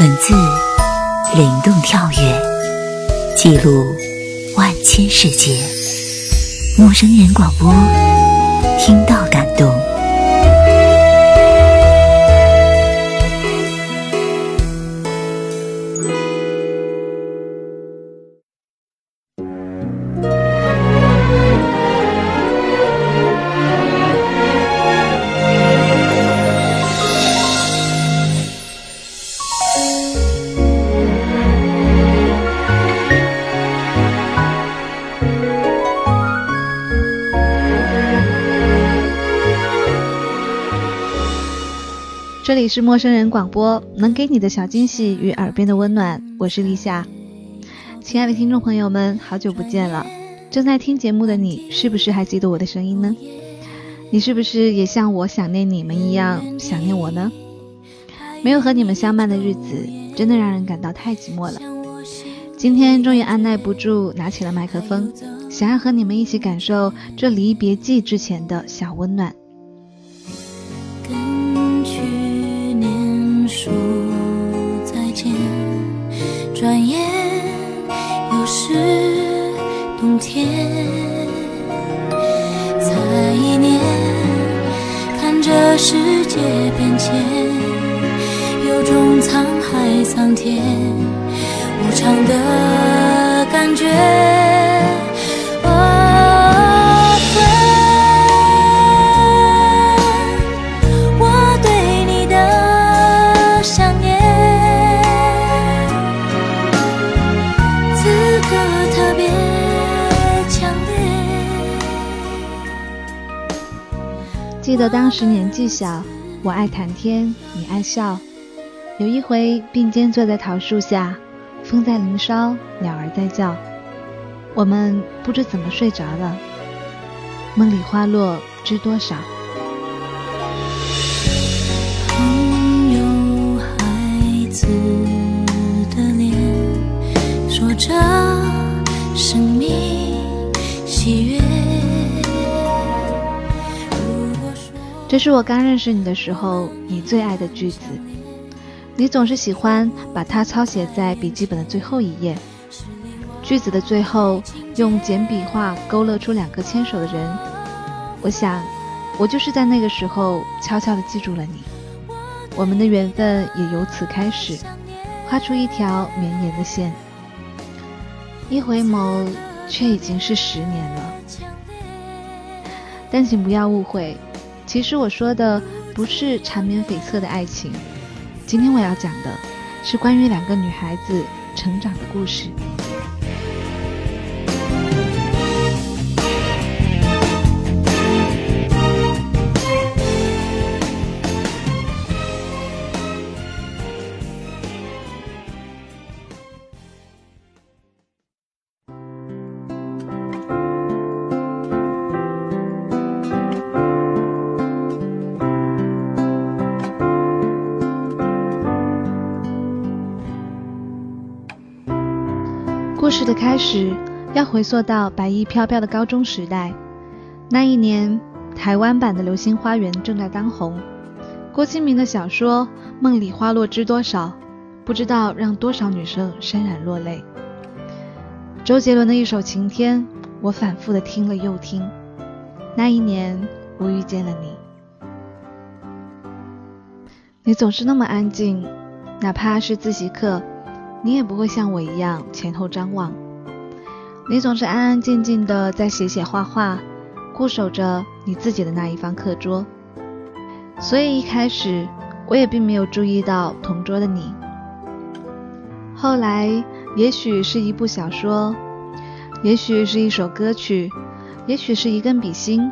文字灵动跳跃，记录万千世界。陌生人广播，听到这里是陌生人广播，能给你的小惊喜与耳边的温暖，我是立夏。亲爱的听众朋友们，好久不见了！正在听节目的你，是不是还记得我的声音呢？你是不是也像我想念你们一样想念我呢？没有和你们相伴的日子，真的让人感到太寂寞了。今天终于按耐不住，拿起了麦克风，想要和你们一起感受这离别季之前的小温暖。世界变迁，有种沧海桑田无常的感觉。记得当时年纪小，我爱谈天，你爱笑。有一回并肩坐在桃树下，风在林梢，鸟儿在叫，我们不知怎么睡着了。梦里花落知多少？这是我刚认识你的时候，你最爱的句子。你总是喜欢把它抄写在笔记本的最后一页。句子的最后，用简笔画勾勒出两个牵手的人。我想，我就是在那个时候悄悄地记住了你。我们的缘分也由此开始，画出一条绵延的线。一回眸，却已经是十年了。但请不要误会。其实我说的不是缠绵悱恻的爱情，今天我要讲的是关于两个女孩子成长的故事。开始要回溯到白衣飘飘的高中时代。那一年，台湾版的《流星花园》正在当红，郭敬明的小说《梦里花落知多少》，不知道让多少女生潸然落泪。周杰伦的一首《晴天》，我反复的听了又听。那一年，我遇见了你。你总是那么安静，哪怕是自习课。你也不会像我一样前后张望，你总是安安静静的在写写画画，固守着你自己的那一方课桌。所以一开始我也并没有注意到同桌的你。后来，也许是一部小说，也许是一首歌曲，也许是一根笔芯，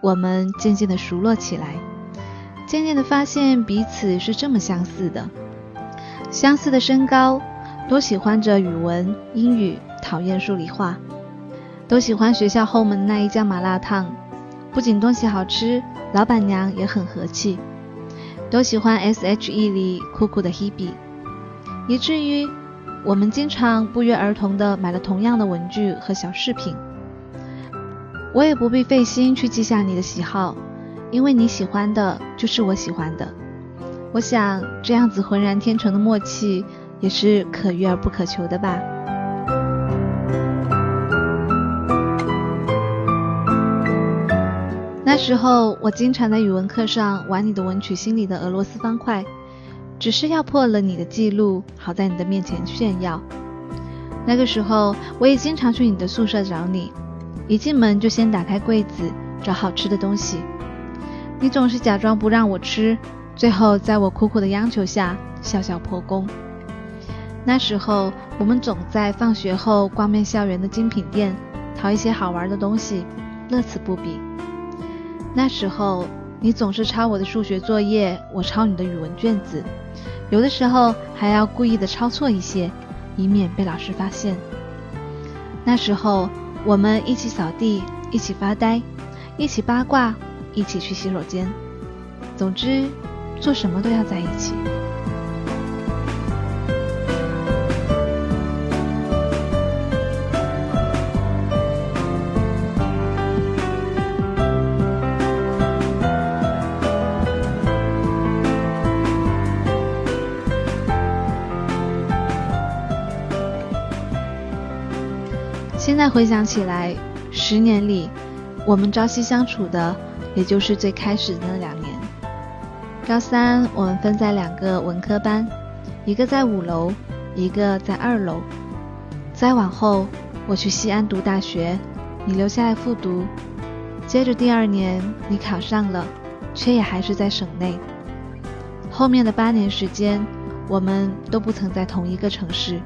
我们渐渐的熟络起来，渐渐的发现彼此是这么相似的，相似的身高。都喜欢着语文、英语，讨厌数理化；都喜欢学校后门那一家麻辣烫，不仅东西好吃，老板娘也很和气；都喜欢 S.H.E 里酷酷的 Hebe，以至于我们经常不约而同地买了同样的文具和小饰品。我也不必费心去记下你的喜好，因为你喜欢的就是我喜欢的。我想这样子浑然天成的默契，也是可遇而不可求的吧。那时候我经常在语文课上玩你的文曲星里的俄罗斯方块，只是要破了你的记录，好在你的面前炫耀。那个时候我也经常去你的宿舍找你，一进门就先打开柜子找好吃的东西，你总是假装不让我吃，最后在我苦苦的央求下笑笑破功。那时候我们总在放学后逛遍校园的精品店，淘一些好玩的东西，乐此不彼。那时候，你总是抄我的数学作业，我抄你的语文卷子，有的时候还要故意的抄错一些，以免被老师发现。那时候，我们一起扫地，一起发呆，一起八卦，一起去洗手间，总之，做什么都要在一起。现在回想起来，十年里，我们朝夕相处的，也就是最开始的那两年。高三，我们分在两个文科班，一个在五楼，一个在二楼。再往后，我去西安读大学，你留下来复读。接着第二年，你考上了，却也还是在省内。后面的八年时间，我们都不曾在同一个城市。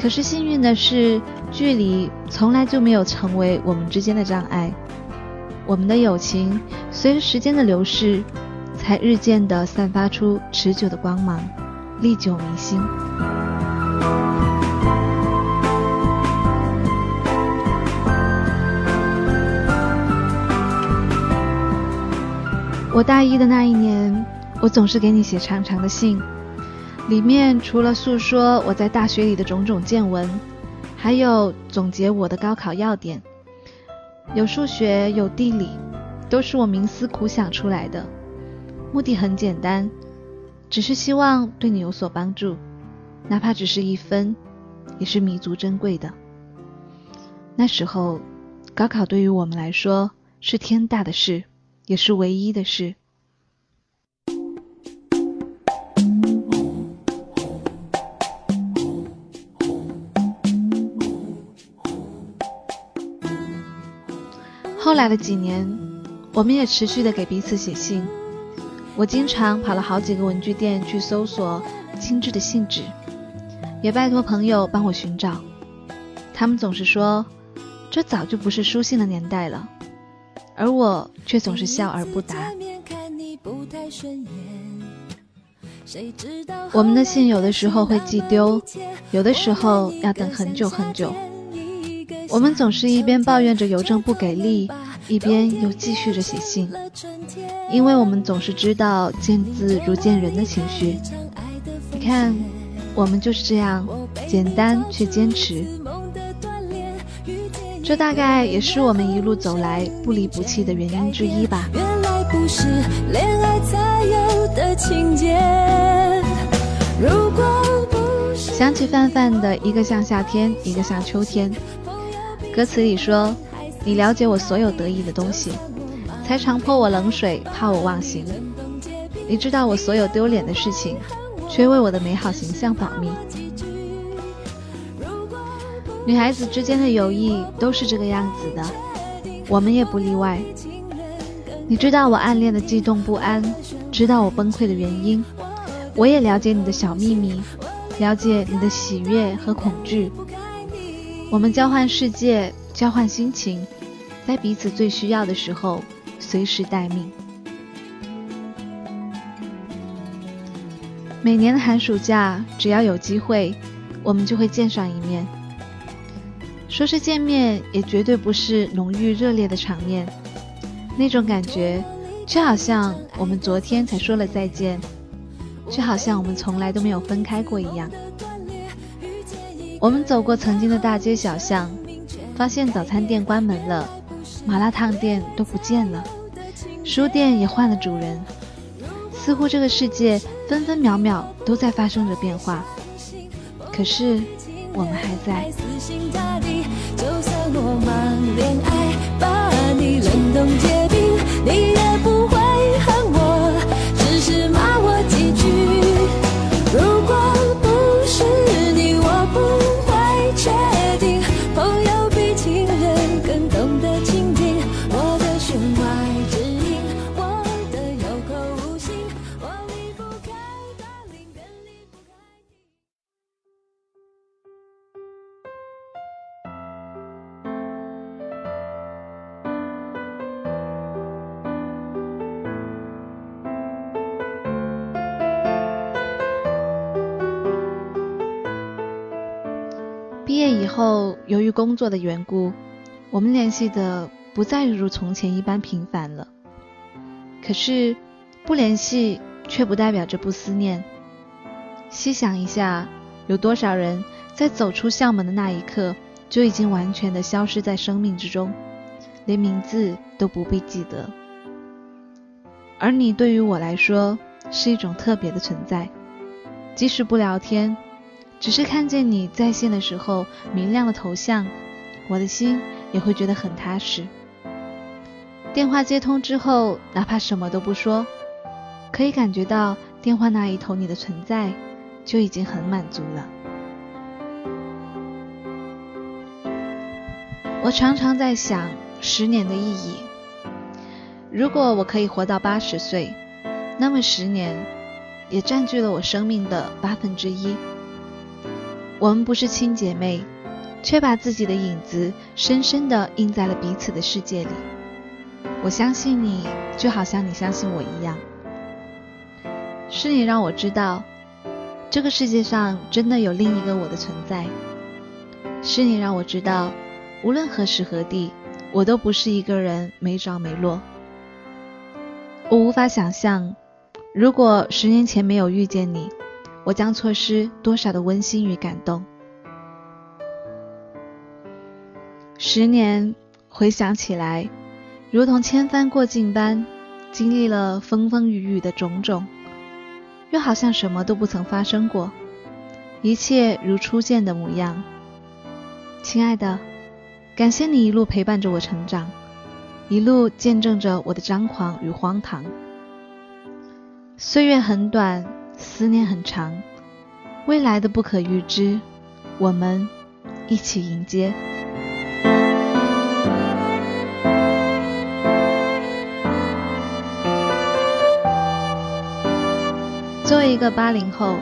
可是幸运的是，距离从来就没有成为我们之间的障碍。我们的友情随着时间的流逝，才日渐的散发出持久的光芒，历久弥新。我大一的那一年，我总是给你写长长的信。里面除了诉说我在大学里的种种见闻，还有总结我的高考要点，有数学，有地理，都是我冥思苦想出来的，目的很简单，只是希望对你有所帮助，哪怕只是一分，也是弥足珍贵的。那时候，高考对于我们来说是天大的事，也是唯一的事。后来的几年，我们也持续的给彼此写信。我经常跑了好几个文具店去搜索精致的信纸，也拜托朋友帮我寻找。他们总是说，这早就不是书信的年代了，而我却总是笑而不答。我们的信有的时候会寄丢，有的时候要等很久很久。我们总是一边抱怨着邮政不给力，一边又继续着写信，因为我们总是知道见字如见人的情绪。你看，我们就是这样简单却坚持，这大概也是我们一路走来不离不弃的原因之一吧。原来不是恋爱才有的情节。如果不想起范范的一个像夏天，一个像秋天。歌词里说：“你了解我所有得意的东西，才常泼我冷水，怕我忘形。你知道我所有丢脸的事情，却为我的美好形象保密。女孩子之间的友谊都是这个样子的，我们也不例外。你知道我暗恋的悸动不安，知道我崩溃的原因，我也了解你的小秘密，了解你的喜悦和恐惧。”我们交换世界，交换心情，在彼此最需要的时候，随时待命。每年的寒暑假，只要有机会，我们就会见上一面。说是见面，也绝对不是浓郁热烈的场面，那种感觉，就好像我们昨天才说了再见，就好像我们从来都没有分开过一样。我们走过曾经的大街小巷，发现早餐店关门了，麻辣烫店都不见了，书店也换了主人。似乎这个世界分分秒秒都在发生着变化，可是我们还在。你冷冻结冰，你后，由于工作的缘故，我们联系的不再如从前一般频繁了。可是，不联系却不代表着不思念。细想一下，有多少人在走出校门的那一刻，就已经完全的消失在生命之中，连名字都不必记得。而你对于我来说，是一种特别的存在，即使不聊天。只是看见你在线的时候明亮的头像，我的心也会觉得很踏实。电话接通之后，哪怕什么都不说，可以感觉到电话那一头你的存在，就已经很满足了。我常常在想十年的意义。如果我可以活到八十岁，那么十年也占据了我生命的八分之一。我们不是亲姐妹，却把自己的影子深深地印在了彼此的世界里。我相信你，就好像你相信我一样。是你让我知道，这个世界上真的有另一个我的存在。是你让我知道，无论何时何地，我都不是一个人没着没落。我无法想象，如果十年前没有遇见你。我将错失多少的温馨与感动。十年回想起来，如同千帆过尽般，经历了风风雨雨的种种，又好像什么都不曾发生过，一切如初见的模样。亲爱的，感谢你一路陪伴着我成长，一路见证着我的张狂与荒唐。岁月很短。思念很长，未来的不可预知，我们一起迎接。作为一个八零后，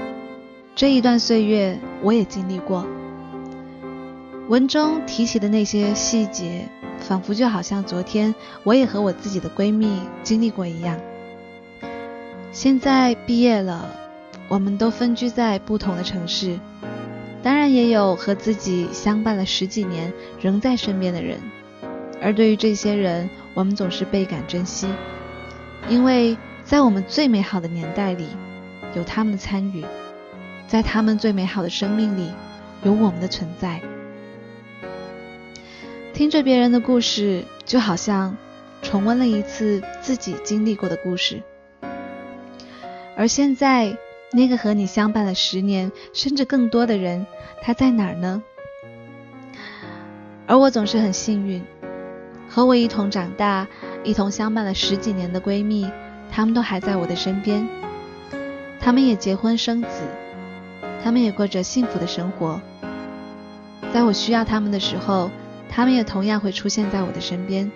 这一段岁月我也经历过。文中提起的那些细节，仿佛就好像昨天我也和我自己的闺蜜经历过一样。现在毕业了。我们都分居在不同的城市，当然也有和自己相伴了十几年仍在身边的人。而对于这些人，我们总是倍感珍惜，因为在我们最美好的年代里，有他们的参与；在他们最美好的生命里，有我们的存在。听着别人的故事，就好像重温了一次自己经历过的故事。而现在。那个和你相伴了十年甚至更多的人，他在哪儿呢？而我总是很幸运，和我一同长大、一同相伴了十几年的闺蜜，她们都还在我的身边。她们也结婚生子，她们也过着幸福的生活。在我需要她们的时候，她们也同样会出现在我的身边。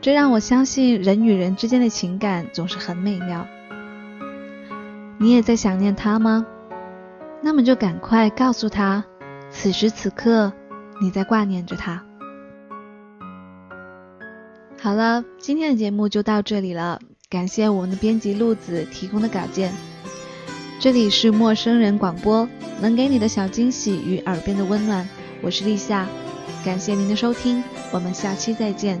这让我相信，人与人之间的情感总是很美妙。你也在想念他吗？那么就赶快告诉他，此时此刻你在挂念着他。好了，今天的节目就到这里了，感谢我们的编辑路子提供的稿件。这里是陌生人广播，能给你的小惊喜与耳边的温暖，我是立夏，感谢您的收听，我们下期再见。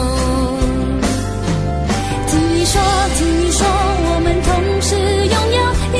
说，听你说，我们同时拥有一